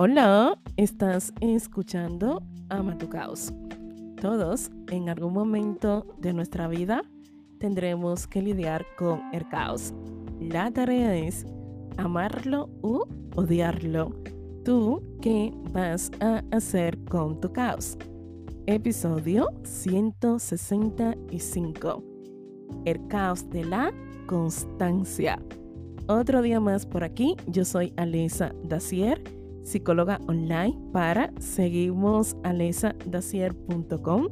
Hola, estás escuchando Ama tu Caos. Todos, en algún momento de nuestra vida, tendremos que lidiar con el caos. La tarea es amarlo u odiarlo. ¿Tú qué vas a hacer con tu caos? Episodio 165. El caos de la constancia. Otro día más por aquí. Yo soy Alisa Dacier psicóloga online para seguimos alesadacier.com.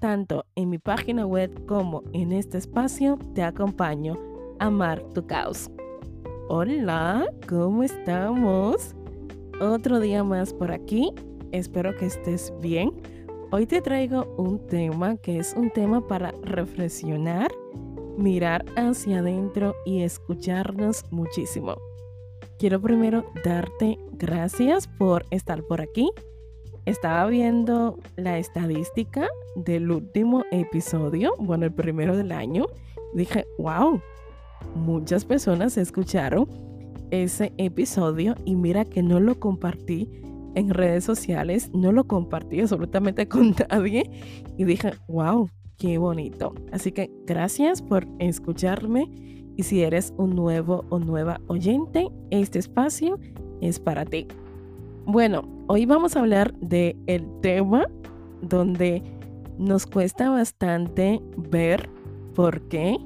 Tanto en mi página web como en este espacio te acompaño a amar tu caos. Hola, ¿cómo estamos? Otro día más por aquí. Espero que estés bien. Hoy te traigo un tema que es un tema para reflexionar, mirar hacia adentro y escucharnos muchísimo. Quiero primero darte gracias por estar por aquí. Estaba viendo la estadística del último episodio, bueno, el primero del año. Dije, wow, muchas personas escucharon ese episodio y mira que no lo compartí en redes sociales, no lo compartí absolutamente con nadie y dije, wow, qué bonito. Así que gracias por escucharme y si eres un nuevo o nueva oyente, este espacio es para ti. Bueno, hoy vamos a hablar de el tema donde nos cuesta bastante ver por qué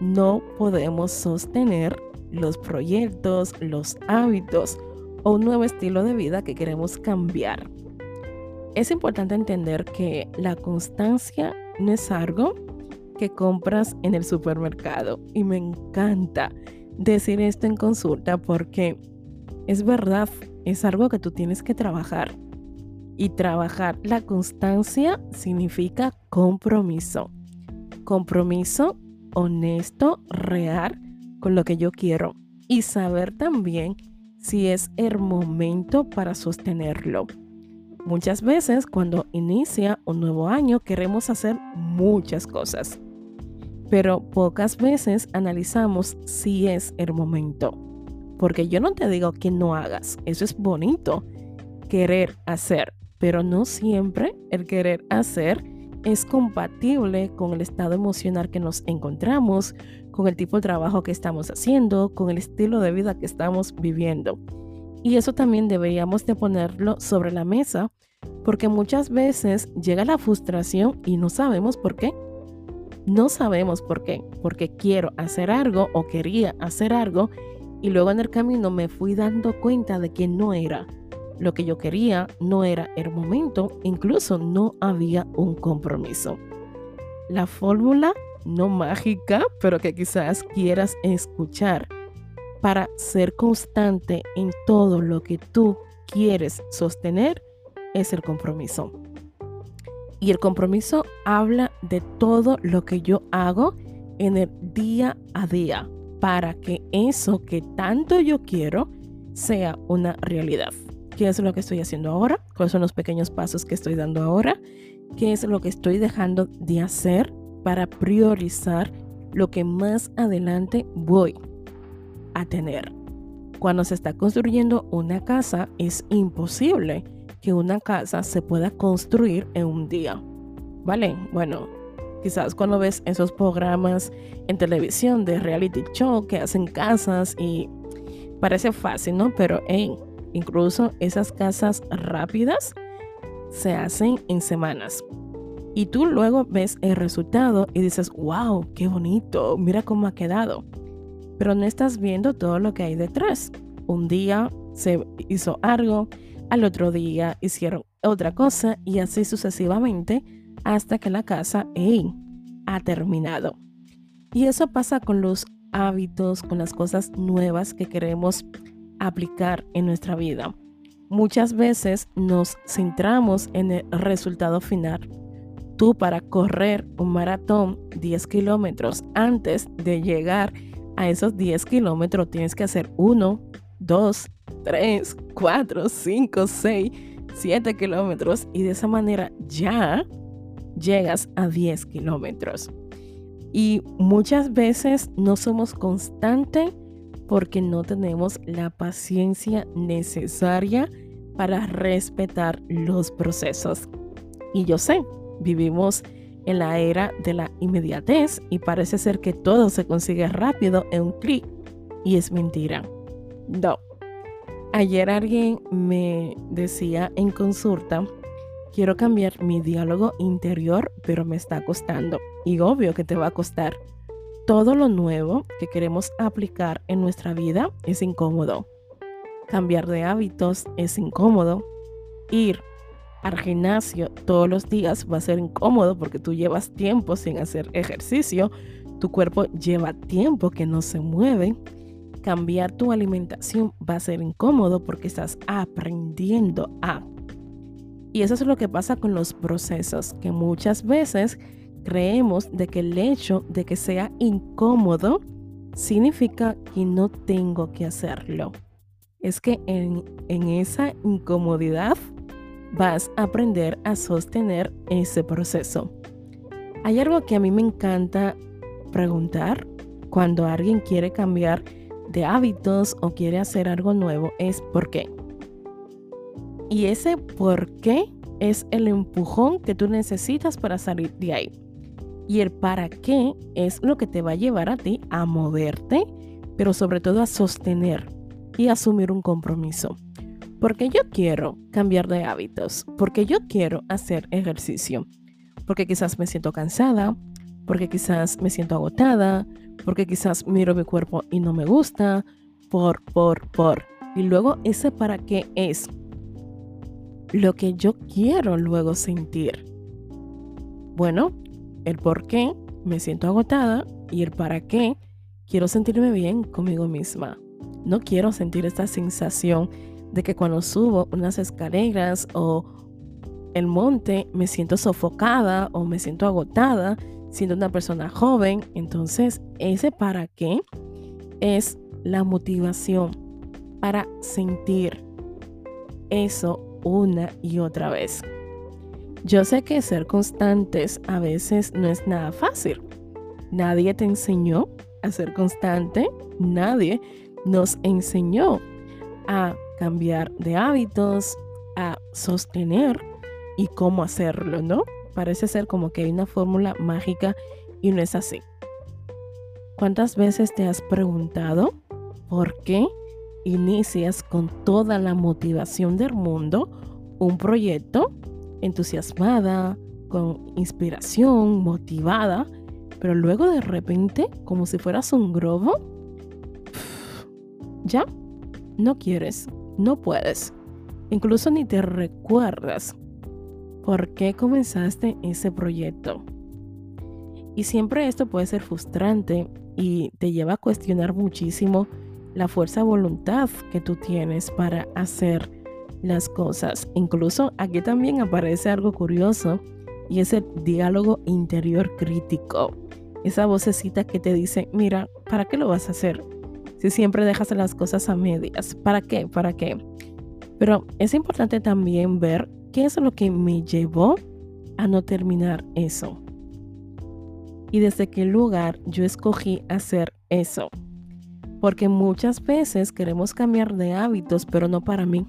no podemos sostener los proyectos, los hábitos o un nuevo estilo de vida que queremos cambiar. Es importante entender que la constancia no es algo que compras en el supermercado. Y me encanta decir esto en consulta porque es verdad, es algo que tú tienes que trabajar. Y trabajar la constancia significa compromiso. Compromiso honesto, real con lo que yo quiero. Y saber también si es el momento para sostenerlo. Muchas veces cuando inicia un nuevo año queremos hacer muchas cosas pero pocas veces analizamos si es el momento. Porque yo no te digo que no hagas, eso es bonito, querer hacer, pero no siempre el querer hacer es compatible con el estado emocional que nos encontramos, con el tipo de trabajo que estamos haciendo, con el estilo de vida que estamos viviendo. Y eso también deberíamos de ponerlo sobre la mesa, porque muchas veces llega la frustración y no sabemos por qué. No sabemos por qué, porque quiero hacer algo o quería hacer algo y luego en el camino me fui dando cuenta de que no era lo que yo quería, no era el momento, incluso no había un compromiso. La fórmula no mágica, pero que quizás quieras escuchar para ser constante en todo lo que tú quieres sostener es el compromiso. Y el compromiso habla de todo lo que yo hago en el día a día para que eso que tanto yo quiero sea una realidad. ¿Qué es lo que estoy haciendo ahora? ¿Cuáles son los pequeños pasos que estoy dando ahora? ¿Qué es lo que estoy dejando de hacer para priorizar lo que más adelante voy a tener? Cuando se está construyendo una casa es imposible que una casa se pueda construir en un día. ¿Vale? Bueno, quizás cuando ves esos programas en televisión de reality show que hacen casas y parece fácil, ¿no? Pero incluso esas casas rápidas se hacen en semanas. Y tú luego ves el resultado y dices, wow, qué bonito, mira cómo ha quedado. Pero no estás viendo todo lo que hay detrás. Un día se hizo algo, al otro día hicieron otra cosa y así sucesivamente hasta que la casa ha terminado. Y eso pasa con los hábitos, con las cosas nuevas que queremos aplicar en nuestra vida. Muchas veces nos centramos en el resultado final. Tú para correr un maratón 10 kilómetros antes de llegar a esos 10 kilómetros tienes que hacer uno, dos, 3, 4, 5, 6, 7 kilómetros y de esa manera ya llegas a 10 kilómetros. Y muchas veces no somos constantes porque no tenemos la paciencia necesaria para respetar los procesos. Y yo sé, vivimos en la era de la inmediatez y parece ser que todo se consigue rápido en un clic y es mentira. No. Ayer alguien me decía en consulta, quiero cambiar mi diálogo interior, pero me está costando. Y obvio que te va a costar. Todo lo nuevo que queremos aplicar en nuestra vida es incómodo. Cambiar de hábitos es incómodo. Ir al gimnasio todos los días va a ser incómodo porque tú llevas tiempo sin hacer ejercicio, tu cuerpo lleva tiempo que no se mueve. Cambiar tu alimentación va a ser incómodo porque estás aprendiendo a. Y eso es lo que pasa con los procesos, que muchas veces creemos de que el hecho de que sea incómodo significa que no tengo que hacerlo. Es que en, en esa incomodidad vas a aprender a sostener ese proceso. Hay algo que a mí me encanta preguntar cuando alguien quiere cambiar de hábitos o quiere hacer algo nuevo es ¿por qué? Y ese por qué es el empujón que tú necesitas para salir de ahí. Y el para qué es lo que te va a llevar a ti a moverte, pero sobre todo a sostener y asumir un compromiso. Porque yo quiero cambiar de hábitos, porque yo quiero hacer ejercicio, porque quizás me siento cansada, porque quizás me siento agotada, porque quizás miro mi cuerpo y no me gusta, por, por, por. Y luego ese para qué es lo que yo quiero luego sentir. Bueno, el por qué me siento agotada y el para qué quiero sentirme bien conmigo misma. No quiero sentir esta sensación de que cuando subo unas escaleras o el monte me siento sofocada o me siento agotada, siendo una persona joven. Entonces, ese para qué es la motivación para sentir eso una y otra vez. Yo sé que ser constantes a veces no es nada fácil. Nadie te enseñó a ser constante, nadie nos enseñó a cambiar de hábitos, a sostener y cómo hacerlo, ¿no? Parece ser como que hay una fórmula mágica y no es así. ¿Cuántas veces te has preguntado por qué inicias con toda la motivación del mundo un proyecto entusiasmada, con inspiración, motivada, pero luego de repente, como si fueras un globo, ya no quieres, no puedes. Incluso ni te recuerdas por qué comenzaste ese proyecto. Y siempre esto puede ser frustrante y te lleva a cuestionar muchísimo la fuerza de voluntad que tú tienes para hacer las cosas. Incluso aquí también aparece algo curioso y es el diálogo interior crítico. Esa vocecita que te dice, mira, ¿para qué lo vas a hacer? Si siempre dejas las cosas a medias, ¿para qué? ¿Para qué? Pero es importante también ver qué es lo que me llevó a no terminar eso. Y desde qué lugar yo escogí hacer eso. Porque muchas veces queremos cambiar de hábitos, pero no para mí.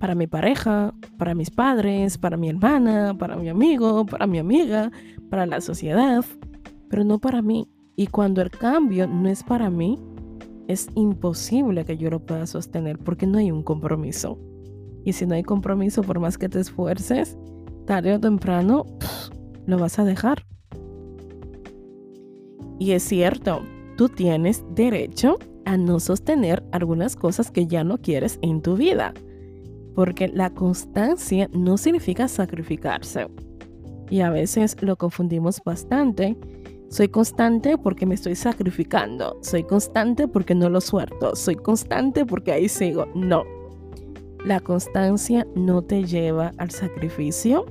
Para mi pareja, para mis padres, para mi hermana, para mi amigo, para mi amiga, para la sociedad, pero no para mí. Y cuando el cambio no es para mí, es imposible que yo lo pueda sostener porque no hay un compromiso. Y si no hay compromiso, por más que te esfuerces, tarde o temprano lo vas a dejar. Y es cierto, tú tienes derecho a no sostener algunas cosas que ya no quieres en tu vida. Porque la constancia no significa sacrificarse. Y a veces lo confundimos bastante soy constante porque me estoy sacrificando. Soy constante porque no lo suelto. Soy constante porque ahí sigo. No. La constancia no te lleva al sacrificio,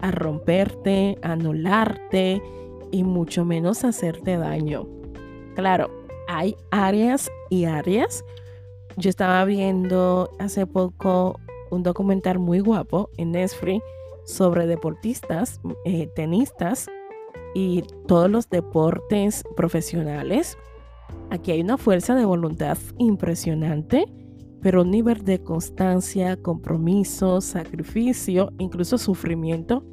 a romperte, a anularte y mucho menos a hacerte daño. Claro, hay áreas y áreas. Yo estaba viendo hace poco un documental muy guapo en Netflix sobre deportistas, eh, tenistas y todos los deportes profesionales, aquí hay una fuerza de voluntad impresionante pero un nivel de constancia, compromiso, sacrificio, incluso sufrimiento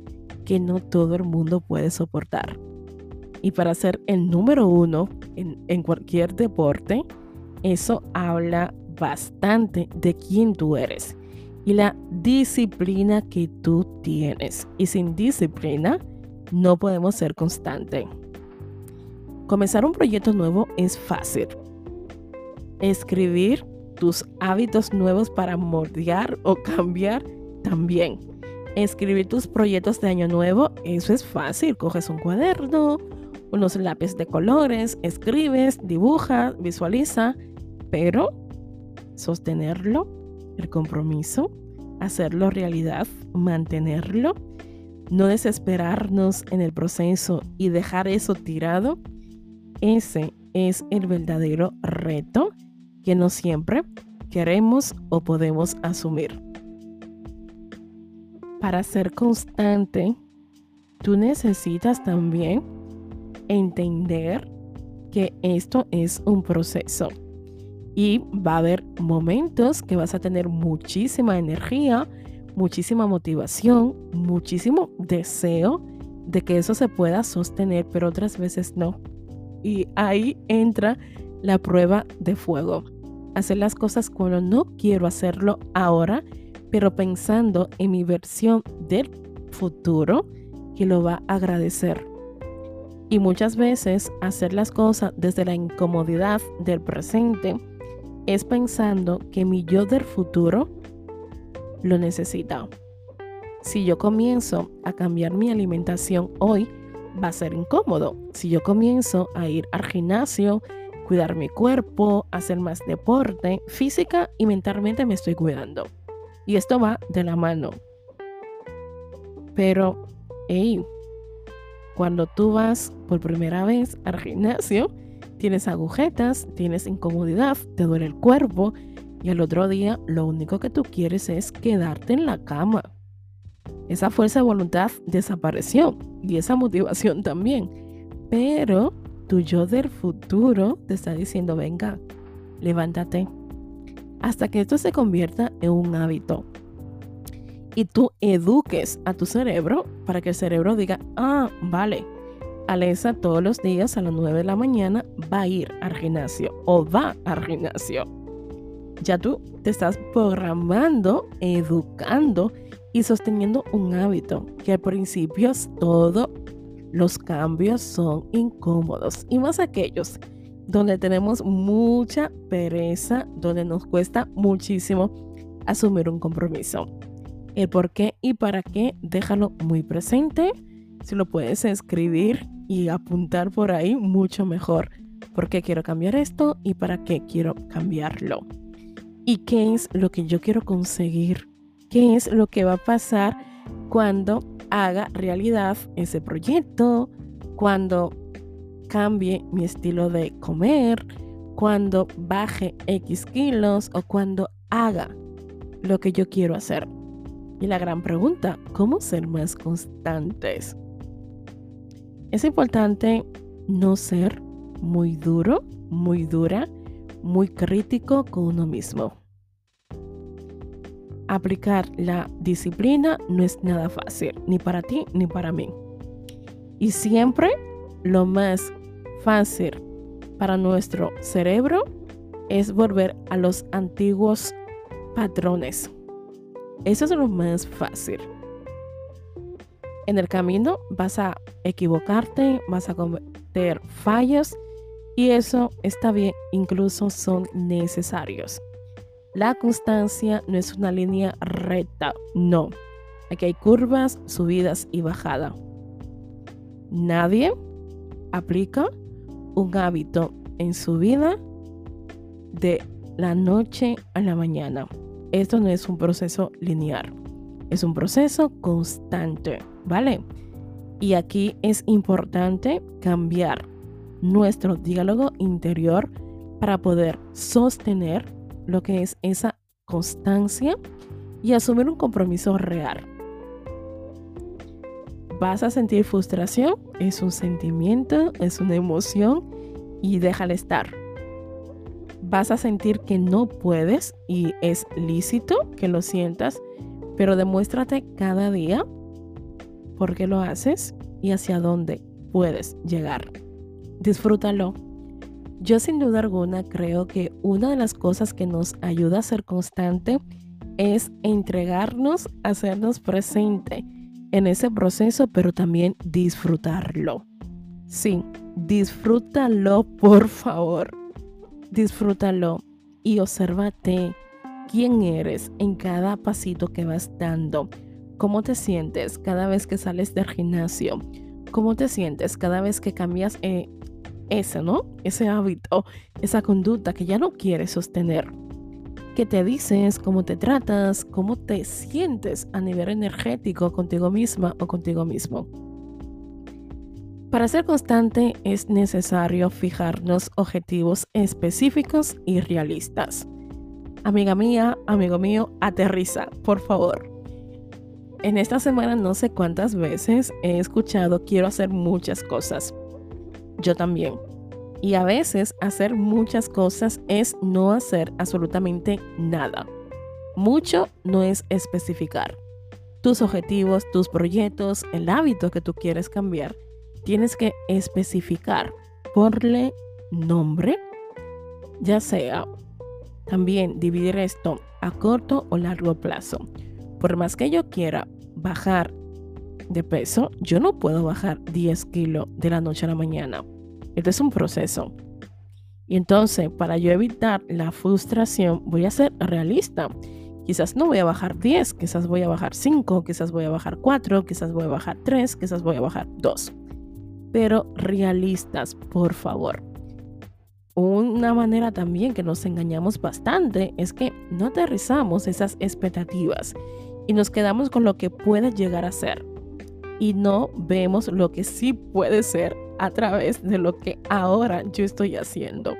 que no todo el mundo puede soportar. Y para ser el número uno en, en cualquier deporte, eso habla bastante de quién tú eres y la disciplina que tú tienes. Y sin disciplina no podemos ser constantes. Comenzar un proyecto nuevo es fácil. Escribir tus hábitos nuevos para moldear o cambiar también. Escribir tus proyectos de año nuevo, eso es fácil. Coges un cuaderno, unos lápices de colores, escribes, dibujas, visualiza, pero sostenerlo, el compromiso, hacerlo realidad, mantenerlo, no desesperarnos en el proceso y dejar eso tirado, ese es el verdadero reto que no siempre queremos o podemos asumir. Para ser constante, tú necesitas también entender que esto es un proceso y va a haber momentos que vas a tener muchísima energía, muchísima motivación, muchísimo deseo de que eso se pueda sostener, pero otras veces no. Y ahí entra la prueba de fuego hacer las cosas cuando no quiero hacerlo ahora, pero pensando en mi versión del futuro que lo va a agradecer. Y muchas veces hacer las cosas desde la incomodidad del presente es pensando que mi yo del futuro lo necesita. Si yo comienzo a cambiar mi alimentación hoy, va a ser incómodo. Si yo comienzo a ir al gimnasio, cuidar mi cuerpo, hacer más deporte, física y mentalmente me estoy cuidando. Y esto va de la mano. Pero, hey, cuando tú vas por primera vez al gimnasio, tienes agujetas, tienes incomodidad, te duele el cuerpo y al otro día lo único que tú quieres es quedarte en la cama. Esa fuerza de voluntad desapareció y esa motivación también. Pero tu yo del futuro te está diciendo, venga, levántate. Hasta que esto se convierta en un hábito. Y tú eduques a tu cerebro para que el cerebro diga, ah, vale, Alesa todos los días a las 9 de la mañana va a ir al gimnasio o va al gimnasio. Ya tú te estás programando, educando y sosteniendo un hábito que al principio es todo los cambios son incómodos y más aquellos donde tenemos mucha pereza, donde nos cuesta muchísimo asumir un compromiso. El por qué y para qué, déjalo muy presente. Si lo puedes escribir y apuntar por ahí, mucho mejor. ¿Por qué quiero cambiar esto y para qué quiero cambiarlo? ¿Y qué es lo que yo quiero conseguir? ¿Qué es lo que va a pasar cuando haga realidad ese proyecto, cuando cambie mi estilo de comer, cuando baje X kilos o cuando haga lo que yo quiero hacer. Y la gran pregunta, ¿cómo ser más constantes? Es importante no ser muy duro, muy dura, muy crítico con uno mismo. Aplicar la disciplina no es nada fácil, ni para ti ni para mí. Y siempre lo más fácil para nuestro cerebro es volver a los antiguos patrones. Eso es lo más fácil. En el camino vas a equivocarte, vas a cometer fallos y eso está bien, incluso son necesarios. La constancia no es una línea recta, no. Aquí hay curvas, subidas y bajadas. Nadie aplica un hábito en su vida de la noche a la mañana. Esto no es un proceso lineal, es un proceso constante, ¿vale? Y aquí es importante cambiar nuestro diálogo interior para poder sostener lo que es esa constancia y asumir un compromiso real. Vas a sentir frustración, es un sentimiento, es una emoción y déjale estar. Vas a sentir que no puedes y es lícito que lo sientas, pero demuéstrate cada día por qué lo haces y hacia dónde puedes llegar. Disfrútalo. Yo sin duda alguna creo que una de las cosas que nos ayuda a ser constante es entregarnos, hacernos presente en ese proceso, pero también disfrutarlo. Sí, disfrútalo, por favor. Disfrútalo y obsérvate quién eres en cada pasito que vas dando. ¿Cómo te sientes cada vez que sales del gimnasio? ¿Cómo te sientes cada vez que cambias eh, ese, ¿no? Ese hábito, esa conducta que ya no quieres sostener. ¿Qué te dices? ¿Cómo te tratas? ¿Cómo te sientes a nivel energético contigo misma o contigo mismo? Para ser constante es necesario fijarnos objetivos específicos y realistas. Amiga mía, amigo mío, aterriza, por favor. En esta semana no sé cuántas veces he escuchado quiero hacer muchas cosas, yo también. Y a veces hacer muchas cosas es no hacer absolutamente nada. Mucho no es especificar. Tus objetivos, tus proyectos, el hábito que tú quieres cambiar, tienes que especificar, porle nombre, ya sea también dividir esto a corto o largo plazo. Por más que yo quiera bajar de peso, yo no puedo bajar 10 kilos de la noche a la mañana. Este es un proceso. Y entonces, para yo evitar la frustración, voy a ser realista. Quizás no voy a bajar 10, quizás voy a bajar 5, quizás voy a bajar 4, quizás voy a bajar 3, quizás voy a bajar 2. Pero realistas, por favor. Una manera también que nos engañamos bastante es que no aterrizamos esas expectativas y nos quedamos con lo que puede llegar a ser y no vemos lo que sí puede ser a través de lo que ahora yo estoy haciendo.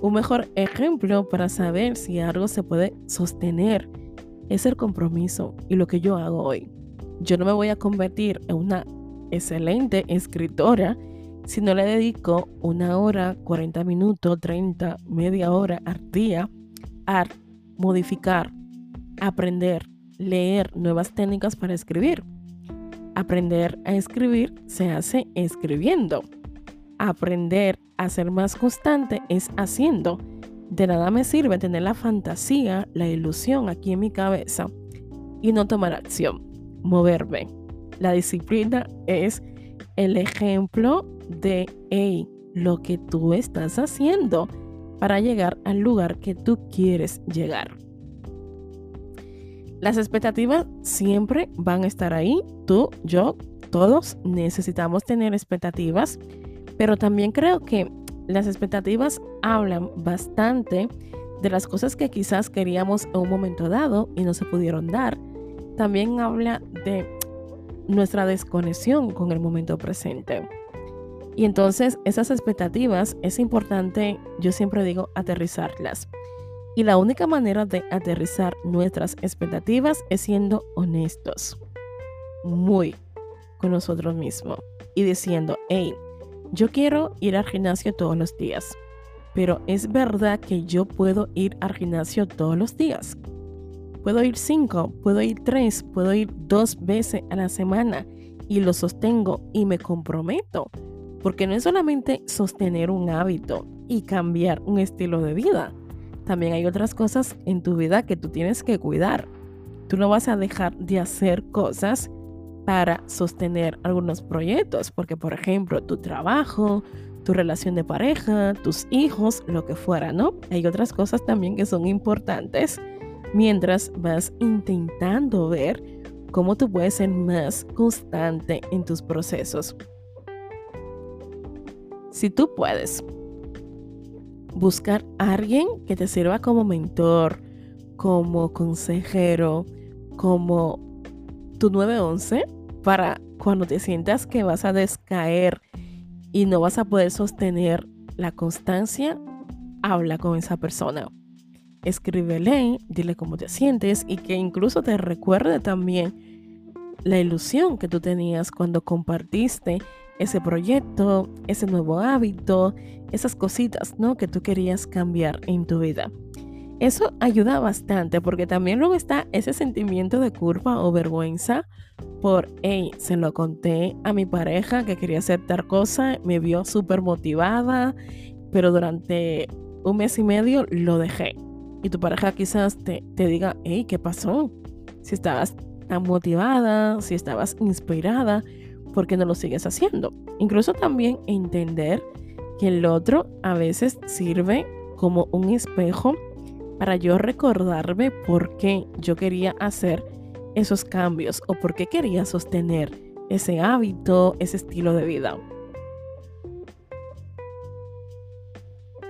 Un mejor ejemplo para saber si algo se puede sostener es el compromiso y lo que yo hago hoy. Yo no me voy a convertir en una excelente escritora si no le dedico una hora, 40 minutos, 30, media hora al día a modificar, aprender, leer nuevas técnicas para escribir. Aprender a escribir se hace escribiendo. Aprender a ser más constante es haciendo. De nada me sirve tener la fantasía, la ilusión aquí en mi cabeza y no tomar acción, moverme. La disciplina es el ejemplo de lo que tú estás haciendo para llegar al lugar que tú quieres llegar. Las expectativas siempre van a estar ahí. Tú, yo, todos necesitamos tener expectativas, pero también creo que las expectativas hablan bastante de las cosas que quizás queríamos en un momento dado y no se pudieron dar. También habla de nuestra desconexión con el momento presente. Y entonces esas expectativas es importante, yo siempre digo, aterrizarlas. Y la única manera de aterrizar nuestras expectativas es siendo honestos, muy con nosotros mismos y diciendo, hey, yo quiero ir al gimnasio todos los días, pero es verdad que yo puedo ir al gimnasio todos los días. Puedo ir cinco, puedo ir tres, puedo ir dos veces a la semana y lo sostengo y me comprometo, porque no es solamente sostener un hábito y cambiar un estilo de vida, también hay otras cosas en tu vida que tú tienes que cuidar. Tú no vas a dejar de hacer cosas para sostener algunos proyectos, porque por ejemplo, tu trabajo, tu relación de pareja, tus hijos, lo que fuera, ¿no? Hay otras cosas también que son importantes mientras vas intentando ver cómo tú puedes ser más constante en tus procesos. Si tú puedes buscar a alguien que te sirva como mentor, como consejero, como tu 911 para cuando te sientas que vas a descaer y no vas a poder sostener la constancia, habla con esa persona. Escríbele, dile cómo te sientes y que incluso te recuerde también la ilusión que tú tenías cuando compartiste ese proyecto, ese nuevo hábito, esas cositas, ¿no? Que tú querías cambiar en tu vida. Eso ayuda bastante porque también luego está ese sentimiento de culpa o vergüenza por, hey, se lo conté a mi pareja que quería hacer tal cosa, me vio súper motivada, pero durante un mes y medio lo dejé. Y tu pareja quizás te, te diga, hey, ¿qué pasó? Si estabas tan motivada, si estabas inspirada, ¿por qué no lo sigues haciendo? Incluso también entender que el otro a veces sirve como un espejo para yo recordarme por qué yo quería hacer esos cambios o por qué quería sostener ese hábito, ese estilo de vida.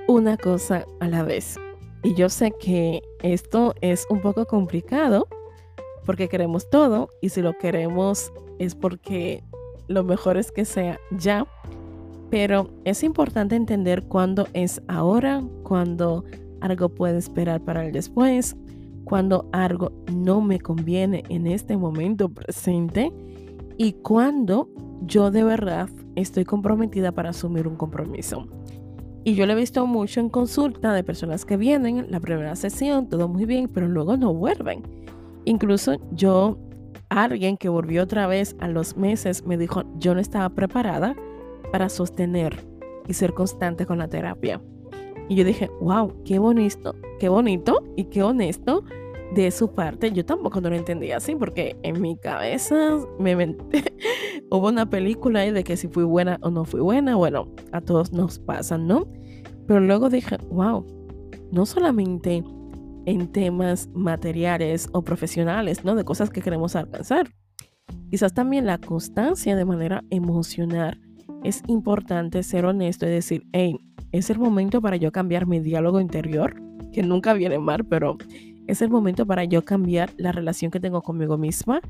Una cosa a la vez. Y yo sé que esto es un poco complicado porque queremos todo y si lo queremos es porque lo mejor es que sea ya. Pero es importante entender cuándo es ahora, cuándo algo puede esperar para el después, cuando algo no me conviene en este momento presente y cuando yo de verdad estoy comprometida para asumir un compromiso. Y yo lo he visto mucho en consulta de personas que vienen, la primera sesión, todo muy bien, pero luego no vuelven. Incluso yo, alguien que volvió otra vez a los meses, me dijo, yo no estaba preparada para sostener y ser constante con la terapia. Y yo dije, wow, qué bonito, qué bonito y qué honesto de su parte. Yo tampoco no lo entendía así porque en mi cabeza me hubo una película de que si fui buena o no fui buena. Bueno, a todos nos pasan, ¿no? Pero luego dije, wow, no solamente en temas materiales o profesionales, ¿no? De cosas que queremos alcanzar. Quizás también la constancia de manera emocional. Es importante ser honesto y decir, hey, es el momento para yo cambiar mi diálogo interior, que nunca viene mal, pero es el momento para yo cambiar la relación que tengo conmigo misma,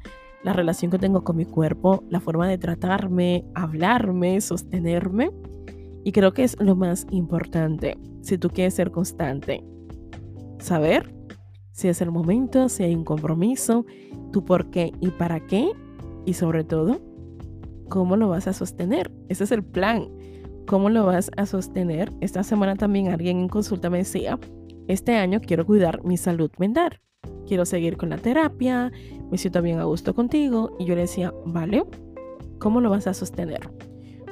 la relación que tengo con mi cuerpo, la forma de tratarme, hablarme, sostenerme. Y creo que es lo más importante si tú quieres ser constante. Saber si es el momento, si hay un compromiso, tu por qué y para qué. Y sobre todo, cómo lo vas a sostener. Ese es el plan. ¿Cómo lo vas a sostener? Esta semana también alguien en consulta me decía, este año quiero cuidar mi salud mental. Quiero seguir con la terapia, me siento bien a gusto contigo. Y yo le decía, vale, ¿cómo lo vas a sostener?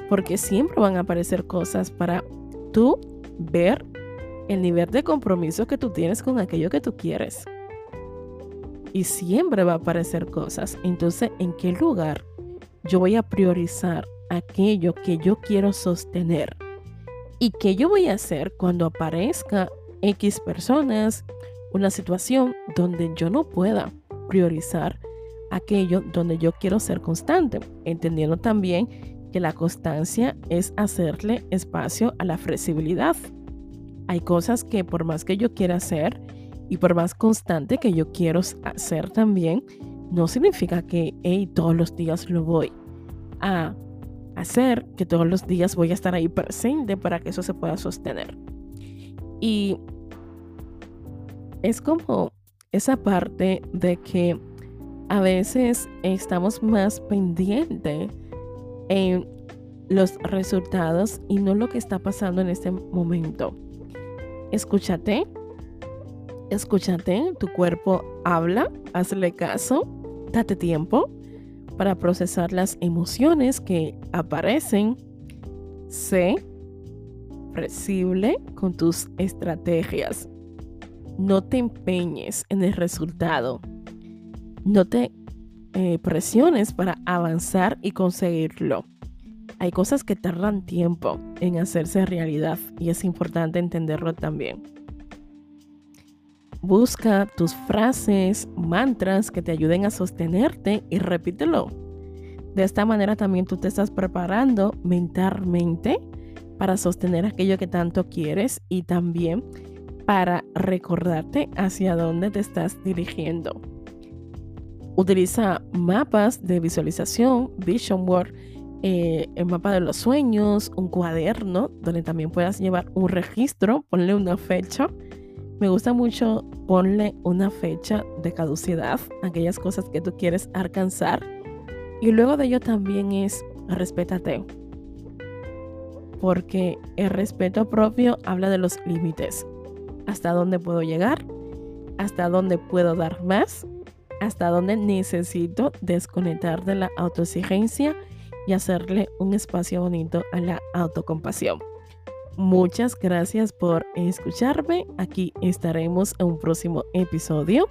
Porque siempre van a aparecer cosas para tú ver el nivel de compromiso que tú tienes con aquello que tú quieres. Y siempre va a aparecer cosas. Entonces, ¿en qué lugar yo voy a priorizar aquello que yo quiero sostener? ¿Y qué yo voy a hacer cuando aparezca X personas, una situación donde yo no pueda priorizar aquello donde yo quiero ser constante, entendiendo también que la constancia es hacerle espacio a la flexibilidad. Hay cosas que por más que yo quiera hacer y por más constante que yo quiero hacer también, no significa que todos los días lo voy a hacer, que todos los días voy a estar ahí presente para que eso se pueda sostener. Y es como esa parte de que a veces estamos más pendientes en los resultados y no lo que está pasando en este momento. Escúchate, escúchate, tu cuerpo habla, hazle caso, date tiempo para procesar las emociones que aparecen. Sé flexible con tus estrategias. No te empeñes en el resultado. No te eh, presiones para avanzar y conseguirlo. Hay cosas que tardan tiempo en hacerse realidad y es importante entenderlo también. Busca tus frases, mantras que te ayuden a sostenerte y repítelo. De esta manera también tú te estás preparando mentalmente para sostener aquello que tanto quieres y también para recordarte hacia dónde te estás dirigiendo. Utiliza mapas de visualización, Vision Board, eh, el mapa de los sueños, un cuaderno donde también puedas llevar un registro, ponle una fecha. Me gusta mucho ponle una fecha de caducidad, aquellas cosas que tú quieres alcanzar. Y luego de ello también es respétate. porque el respeto propio habla de los límites. Hasta dónde puedo llegar, hasta dónde puedo dar más, hasta dónde necesito desconectar de la autoexigencia y hacerle un espacio bonito a la autocompasión. Muchas gracias por escucharme. Aquí estaremos en un próximo episodio.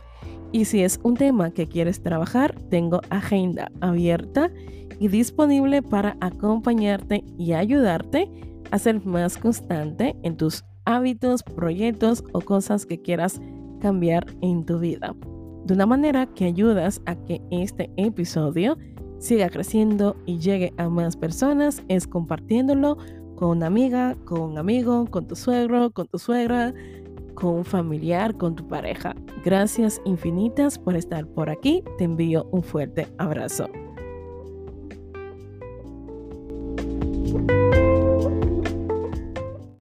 Y si es un tema que quieres trabajar, tengo agenda abierta y disponible para acompañarte y ayudarte a ser más constante en tus hábitos, proyectos o cosas que quieras cambiar en tu vida. De una manera que ayudas a que este episodio siga creciendo y llegue a más personas es compartiéndolo con una amiga, con un amigo, con tu suegro, con tu suegra, con un familiar, con tu pareja. Gracias infinitas por estar por aquí. Te envío un fuerte abrazo.